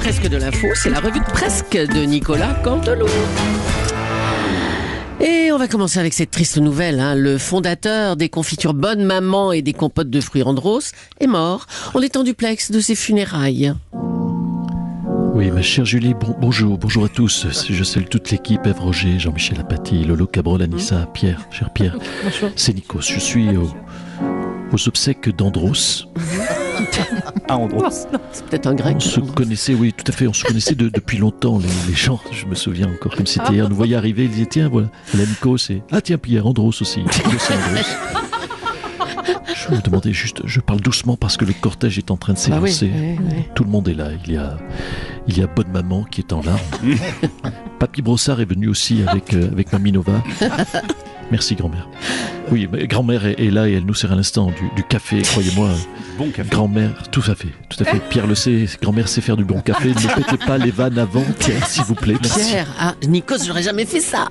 presque de l'info, c'est la revue de presque de Nicolas Cantelou. Et on va commencer avec cette triste nouvelle. hein. Le fondateur des confitures Bonne Maman et des compotes de fruits Andros est mort en étant duplex de ses funérailles. Oui, ma chère Julie, bon- bonjour, bonjour à tous. Je salue toute l'équipe, Ève Roger, Jean-Michel Apathy, Lolo Cabrol, Anissa, Pierre, cher Pierre. C'est Nikos. Je suis au- aux obsèques d'Andros. C'est peut-être un grec. On se connaissait, oui, tout à fait, on se connaissait de- depuis longtemps, les, les gens. Je me souviens encore comme c'était hier. Nous voyait arriver, ils disaient, tiens, voilà, voilà Nikos et... Ah tiens, Pierre, Andros aussi. Andros. Je me demandais juste, je parle doucement parce que le cortège est en train de Ah oui, s'élancer. oui, oui. Tout le monde est là. Il y a, il y a Bonne Maman qui est en larmes. Papy Brossard est venu aussi avec, euh, avec Mamie Nova. Merci grand-mère. Oui, mais grand-mère est, est là et elle nous sert à l'instant du, du café, croyez-moi. Bon café. Grand-mère, tout à fait, tout à fait. Pierre le sait, grand-mère sait faire du bon café. Ne pétez pas les vannes avant, Pierre, s'il vous plaît. Merci. Pierre, ah, Nikos, j'aurais jamais fait ça.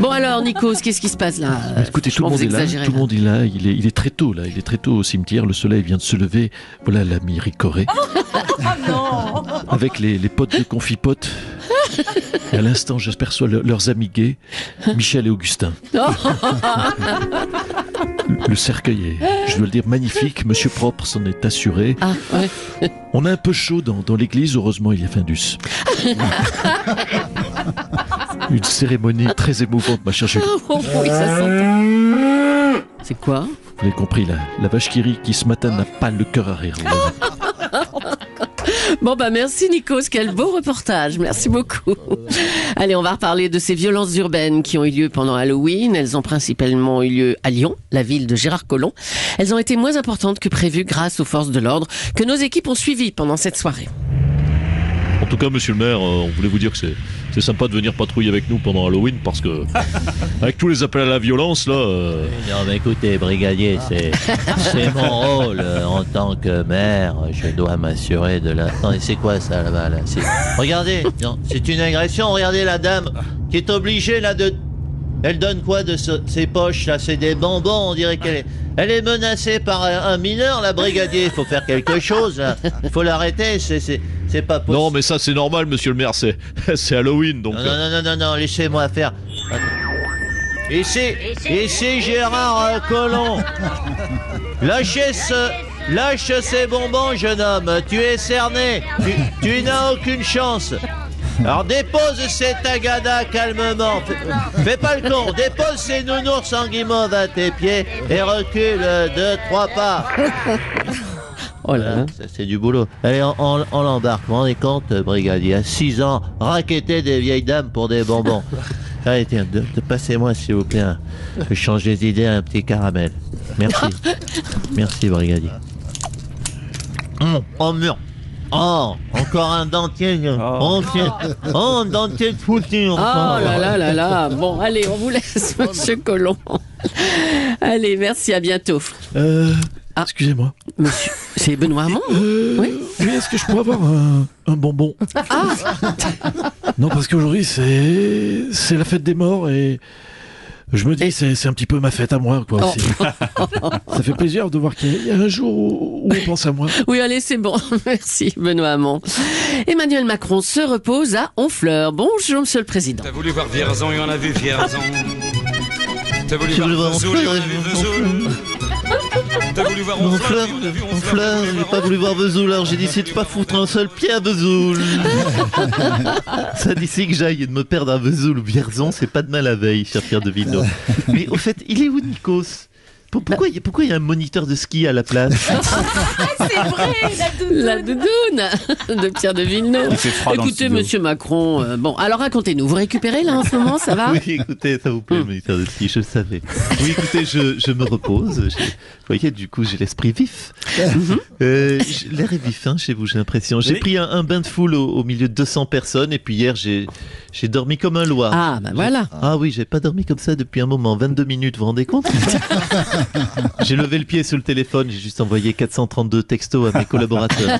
Bon alors, Nikos, qu'est-ce qui se passe là? Écoutez, tout le monde est là. exagérez, Tout le monde est là. Il est, il est très tôt là. Il est très tôt au cimetière. Le soleil vient de se lever. Voilà l'ami Ricoré. Avec les, les potes de confipote. Et à l'instant, j'aperçois le- leurs amis gays, Michel et Augustin. Le- cercueil est, je dois le dire, magnifique. Monsieur Propre s'en est assuré. Ah, ouais. On a un peu chaud dans, dans l'église. Heureusement, il y a Findus. Une cérémonie très émouvante, ma chère Julie. Oh, oui, ça s'entend. C'est quoi? Vous avez compris, la, la vache qui rit qui ce matin n'a pas le cœur à rire. Bon bah merci Nikos, quel beau reportage, merci beaucoup. Allez, on va reparler de ces violences urbaines qui ont eu lieu pendant Halloween. Elles ont principalement eu lieu à Lyon, la ville de Gérard Collomb. Elles ont été moins importantes que prévu grâce aux forces de l'ordre que nos équipes ont suivies pendant cette soirée. En tout cas, monsieur le maire, euh, on voulait vous dire que c'est, c'est sympa de venir patrouiller avec nous pendant Halloween parce que, avec tous les appels à la violence, là. euh, Non mais écoutez, brigadier, c'est c'est mon rôle euh, en tant que maire. Je dois m'assurer de la. Attendez, c'est quoi ça là-bas là C'est- Regardez, non, c'est une agression. Regardez la dame qui est obligée là de. Elle donne quoi de ce- ses poches là C'est des bonbons. On dirait qu'elle est. Elle est menacée par un, mineur, la brigadier. Il faut faire quelque chose. Il faut l'arrêter. C'est pas possible. Non, mais ça, c'est normal, monsieur le maire, c'est, Halloween, donc. Non, non, non, non, non, laissez-moi faire. Ici, ici Gérard euh, Collomb. Lâchez ce, lâche ces bonbons, jeune homme. Tu es cerné. Tu, tu n'as aucune chance. Alors dépose ces tagadas calmement. Fais, fais pas le con. Dépose ces nounours en guimauve à tes pieds et recule deux, trois pas. Oh là là. Ça, c'est du boulot. Allez, on, on, on l'embarque. Vous vous rendez compte, euh, brigadier, à 6 ans, raqueter des vieilles dames pour des bonbons. Allez, tiens, de, de- passez-moi, s'il vous plaît, un, que je change les idées, un petit caramel. Merci. Merci, brigadier. Hum, oh, mur. Oh, encore un dentier. Oh, oh un dentier de foutu. Oh là là là là. Bon, allez, on vous laisse, monsieur Colomb. Allez, merci, à bientôt. Euh, Ah. excusez-moi. Monsieur, c'est Benoît Hamon Euh, Oui. oui, est-ce que je pourrais avoir un, un bonbon Ah, Non, parce qu'aujourd'hui, c'est, c'est la fête des morts et je me dis, c'est, c'est un petit peu ma fête à moi, quoi, Oh. aussi. Ça fait plaisir de voir qu'il y a un jour où, on pense à moi. Oui, allez, c'est bon. Merci, Benoît Hamon. Emmanuel Macron se repose à Honfleur. Bonjour, monsieur le président. T'as voulu voir Vierzon, il y en a vu Vierzon. T'as voulu voir Vesoul, a vu Vesoul. Voir Mon fleur, mon fleur, T'as j'ai pas voulu voir Vesoul, alors j'ai décidé de pas foutre un seul pied à Vesoul. Ça d'ici que j'aille et de me perdre à Vesoul ou Vierzon, c'est pas de mal à veille, cher Pierre de Vino. Mais au fait, il est où Nikos? Pourquoi il y, a- pourquoi il y a un moniteur de ski à la place C'est vrai, la La doudoune de Pierre de Villeneuve. Il fait froid dans le Écoutez, studio. monsieur Macron, euh, bon, alors racontez-nous, vous récupérez là en ce moment, ça va Oui, écoutez, ça vous plaît, le moniteur de ski, je le savais. Oui, écoutez, je, je me repose. Vous voyez, du coup, j'ai l'esprit vif. Euh, j- L'air est vif hein, chez vous, j'ai l'impression. J'ai Oui. pris un, un bain de foule au, au milieu de 200 personnes et puis hier, j'ai j'ai dormi comme un loir. Ah, bah voilà. Ah oui, j'ai pas dormi comme ça depuis un moment, 22 minutes, vous vous rendez compte J'ai levé le pied sur le téléphone, j'ai juste envoyé 432 textos à mes collaborateurs.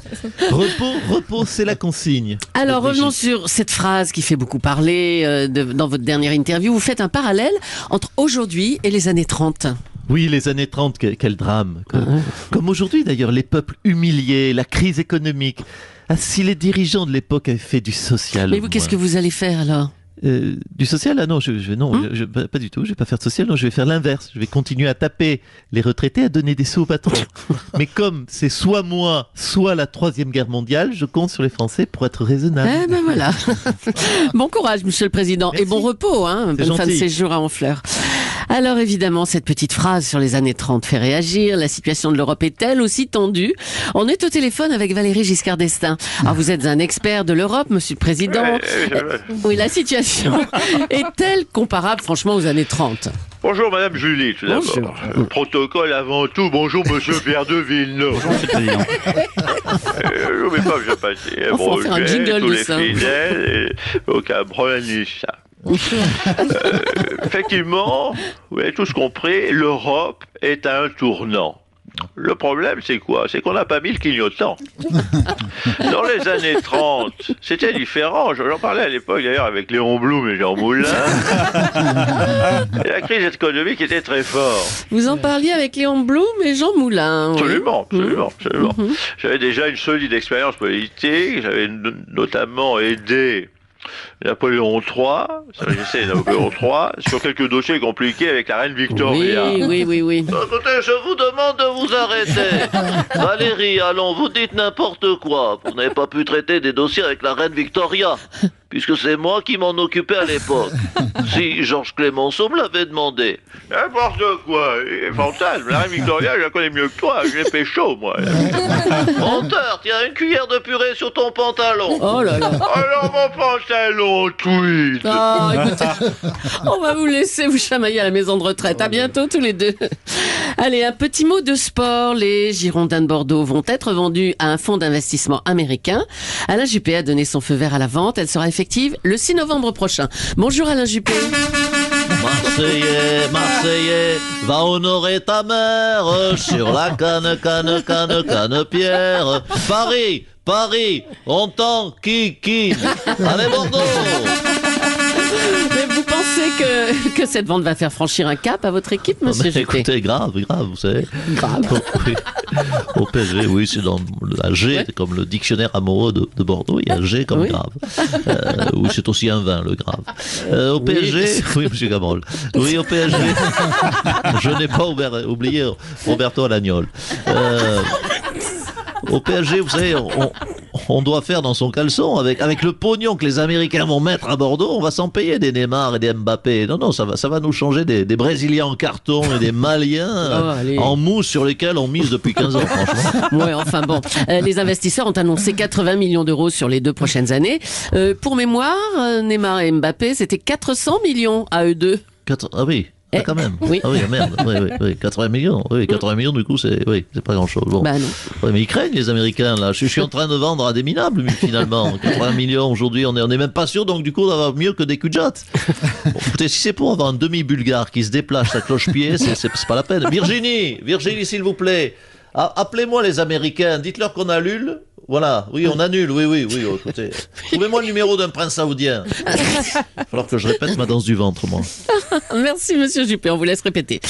repos, repos, c'est la consigne. Alors revenons sur cette phrase qui fait beaucoup parler euh, de- dans votre dernière interview. Vous faites un parallèle entre aujourd'hui et les années 30. Oui, les années 30, quel, drame. Comme, comme aujourd'hui d'ailleurs, les peuples humiliés, la crise économique. Ah, si les dirigeants de l'époque avaient fait du social. Mais au vous, qu'est-ce que vous allez faire alors Euh, du social? Ah non, je, je- non Hum je- je- pas, du tout. Je vais pas faire de social. Non, je vais faire l'inverse. Je vais continuer à taper les retraités, à donner des sous aux patrons. Mais comme c'est soit moi, soit la troisième guerre mondiale, je compte sur les Français pour être raisonnable. Eh ben voilà. bon courage, Monsieur le Président, Merci. et bon repos. Hein, bonne fin de séjour à Honfleur. Alors évidemment, cette petite phrase sur les années 30 fait réagir. La situation de l'Europe est elle aussi tendue? On est au téléphone avec Valérie Giscard d'Estaing. Alors vous êtes un expert de l'Europe, Monsieur le Président. Oui, la situation est-elle comparable franchement aux années 30 Bonjour Madame Julie, tout d'abord. Bonjour. Euh, protocole avant tout. Bonjour Monsieur Pierre de Villeneuve. Euh, je n'oublie pas que je passais. En faire un jingle tous de les ça. fidèles, et aucun problème ni ça. Euh, effectivement, vous avez tous compris, l'Europe est à un tournant. Le problème, c'est quoi? C'est qu'on n'a pas mis le clignotant. Dans les années 30, c'était différent. J'en parlais à l'époque d'ailleurs avec Léon Blum et Jean Moulin. Et la crise économique était très forte. Vous en parliez avec Léon Blum et Jean Moulin. oui. Absolument, absolument, absolument. J'avais déjà une solide expérience politique. J'avais no- notamment aidé Napoléon III, Napoléon III, sur quelques dossiers compliqués avec la reine Victoria. Oui, oui, oui, oui. Écoutez, je vous demande de vous arrêter. Valérie, allons, vous dites n'importe quoi. Vous n'avez pas pu traiter des dossiers avec la reine Victoria, puisque c'est moi qui m'en occupais à l'époque. Si Georges Clémenceau me l'avait demandé. N'importe quoi, fantasme. La reine Victoria, je la connais mieux que toi, je l'ai pécho, moi. Menteur, tiens une cuillère de purée sur ton pantalon. Oh là là. Alors mon pantalon tweed. Ah, écoutez, on va vous laisser vous chamailler à la maison de retraite. À bientôt tous les deux. Allez, un petit mot de sport. Les Girondins de Bordeaux vont être vendus à un fonds d'investissement américain. Alain Juppé a donné son feu vert à la vente. Elle sera effective le 6 novembre prochain. Bonjour Alain Juppé. Marseillais, Marseillais, va honorer ta mère sur la canne, canne, canne, canne pierre. Paris, Paris, on t'en qui, qui. Allez Bordeaux pensez que, que cette vente va faire franchir un cap à votre équipe, monsieur Mais Juppé Écoutez, grave, grave, vous savez. Grave. Oui. Au PSG, oui, c'est dans la G, Ouais. comme le dictionnaire amoureux de, de Bordeaux, il y a G comme Oui. grave. Euh, oui, c'est aussi un vin, le grave. Euh, au Oui. PSG, oui, monsieur Gabrol. Oui, au PSG, je n'ai pas oublié Roberto Alagnol. Euh, au PSG, vous savez, on, on doit faire dans son caleçon avec, avec le pognon que les Américains vont mettre à Bordeaux, on va s'en payer des Neymar et des Mbappé. Non, non, ça va, ça va nous changer des, des Brésiliens en carton et des Maliens Oh, allez. en mousse sur lesquels on mise depuis 15 ans, franchement. Ouais, enfin bon. Euh, les investisseurs ont annoncé 80 millions d'euros sur les deux prochaines années. Euh, pour mémoire, euh, Neymar et Mbappé, c'était 400 millions à eux deux. Quatre- ah oui, ah, Eh, quand même. oui. Ah oui, ah, merde. Oui, oui, oui, 80 millions. Oui, 80 millions, du coup, c'est oui, c'est pas grand-chose. Bon. Bah non. Ouais, mais ils craignent, les Américains, là. Je, je suis en train de vendre à des minables, finalement. 80 millions aujourd'hui, on est, on est même pas sûr, donc du coup, d'avoir mieux que des jatte. Bon, écoutez, si c'est pour avoir un demi-bulgare qui se déplace à cloche-pied, c'est, c'est, c'est pas la peine. Virginie, Virginie, s'il vous plaît. A- Appelez-moi les Américains, dites-leur qu'on annule. Voilà, oui, on annule, oui, oui, oui, oh, écoutez. Trouvez-moi le numéro d'un prince saoudien. Il va falloir que je répète ma danse du ventre, moi. Merci Monsieur Juppé, on vous laisse répéter.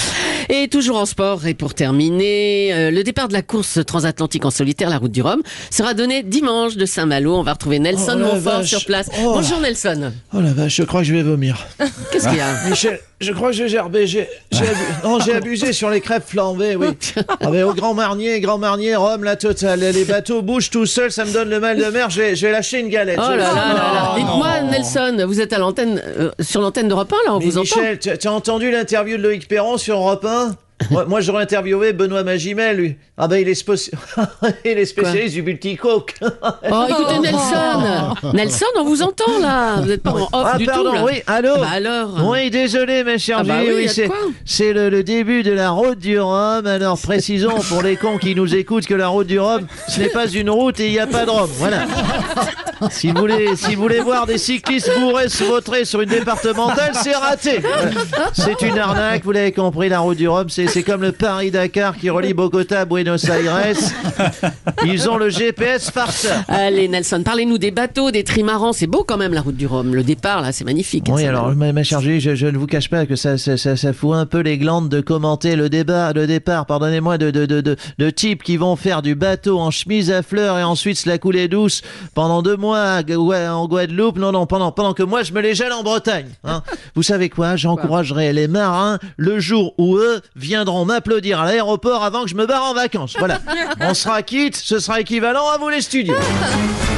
Et toujours en sport, et pour terminer, euh, le départ de la course transatlantique en solitaire, la route du Rhum, sera donné dimanche de Saint-Malo. On va retrouver Nelson Oh Montfort vache. sur place. Oh. Bonjour Nelson. Oh la vache, je crois que je vais vomir. Qu'est-ce qu'il y a? Michel, je crois que j'ai gerbé. J'ai, non, abusé sur les crêpes flambées, oui. Ah ben, au Grand Marnier, Grand Marnier, Rome, la totale. Les bateaux bougent tout seuls, ça me donne le mal de mer. J'ai, lâché une galette. Oh là là là là. Dites-moi Nelson, vous êtes à l'antenne, euh, sur l'antenne d'Europe 1 là, on Mais vous entend Michel, tu tu as entendu l'interview de Loïc Perron sur Europe 1 Moi, moi, j'aurais interviewé Benoît Magimel, lui. Ah ben, il est, spéci- il est spécialiste du multicoque. Oh, écoutez, Nelson Nelson, on vous entend, là Vous n'êtes pas en off ah, du pardon, tout, là oui, allô Bah alors Oui, désolé, mes chers Ah bah oui, c'est le, le début de la route du Rhum. Alors, précisons pour les cons qui nous écoutent que la route du Rhum, ce n'est pas une route et il n'y a pas de Rhum. Voilà. Si vous voulez, si vous voulez voir des cyclistes bourrés se vautrer sur une départementale, c'est raté. C'est une arnaque, vous l'avez compris, la route du Rhum, c'est, comme le Paris-Dakar qui relie Bogota à Buenos Aires. Ils ont le GPS farceur. Allez, Nelson, parlez-nous des bateaux, des trimarans. C'est beau quand même, la route du Rhum. Le départ, là, c'est magnifique. Oui, alors, ma, ma chère Julie, je, je ne vous cache pas que ça, ça, ça, ça fout un peu les glandes de commenter le débat, le départ, pardonnez-moi, de, de, de, de, de types qui vont faire du bateau en chemise à fleurs et ensuite se la couler douce pendant deux mois en Guadeloupe. Non, non, pendant, pendant que moi, je me les gèle en Bretagne. hein. vous savez quoi J'encouragerai les marins le jour où eux viendront m'applaudir à l'aéroport avant que je me barre en vacances. Voilà. On sera quitte, ce sera équivalent à vous les studios.